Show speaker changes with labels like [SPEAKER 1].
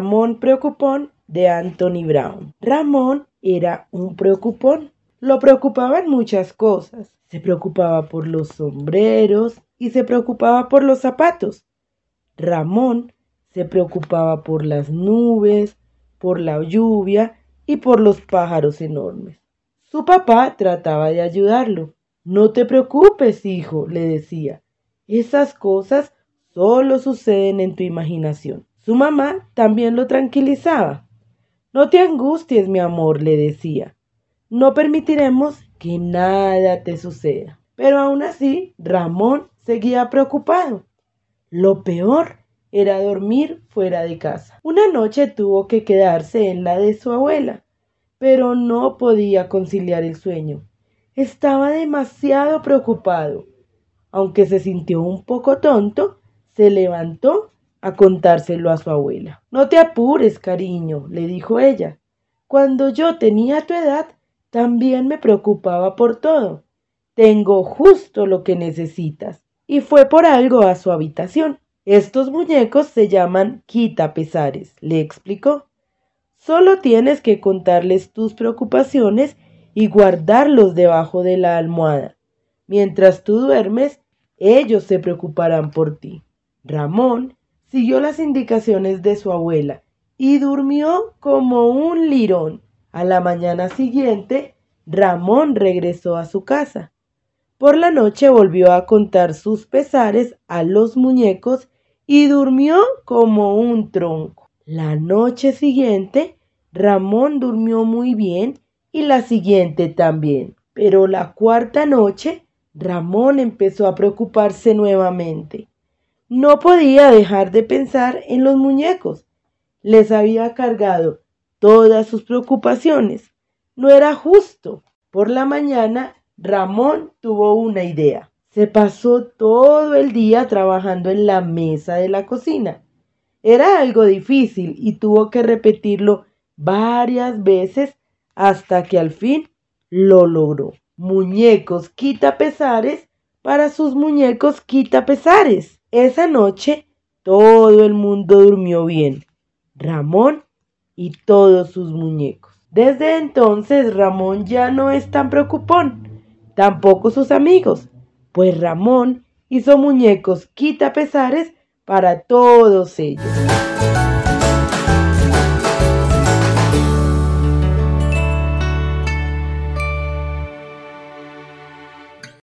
[SPEAKER 1] Ramón Preocupón de Anthony Brown. Ramón era un preocupón. Lo preocupaban muchas cosas. Se preocupaba por los sombreros y se preocupaba por los zapatos. Ramón se preocupaba por las nubes, por la lluvia y por los pájaros enormes. Su papá trataba de ayudarlo. No te preocupes, hijo, le decía. Esas cosas solo suceden en tu imaginación. Su mamá también lo tranquilizaba. No te angusties, mi amor, le decía. No permitiremos que nada te suceda. Pero aún así, Ramón seguía preocupado. Lo peor era dormir fuera de casa. Una noche tuvo que quedarse en la de su abuela, pero no podía conciliar el sueño. Estaba demasiado preocupado. Aunque se sintió un poco tonto, se levantó a contárselo a su abuela. No te apures, cariño, le dijo ella. Cuando yo tenía tu edad, también me preocupaba por todo. Tengo justo lo que necesitas. Y fue por algo a su habitación. Estos muñecos se llaman quitapesares, le explicó. Solo tienes que contarles tus preocupaciones y guardarlos debajo de la almohada. Mientras tú duermes, ellos se preocuparán por ti. Ramón siguió las indicaciones de su abuela y durmió como un lirón. A la mañana siguiente, Ramón regresó a su casa. Por la noche volvió a contar sus pesares a los muñecos y durmió como un tronco. La noche siguiente, Ramón durmió muy bien y la siguiente también. Pero la cuarta noche, Ramón empezó a preocuparse nuevamente. No podía dejar de pensar en los muñecos. Les había cargado todas sus preocupaciones. No era justo. Por la mañana, Ramón tuvo una idea. Se pasó todo el día trabajando en la mesa de la cocina. Era algo difícil y tuvo que repetirlo varias veces hasta que al fin lo logró. Muñecos quita pesares para sus muñecos quita pesares. Esa noche todo el mundo durmió bien, Ramón y todos sus muñecos. Desde entonces Ramón ya no es tan preocupón, tampoco sus amigos, pues Ramón hizo muñecos quita pesares para todos ellos.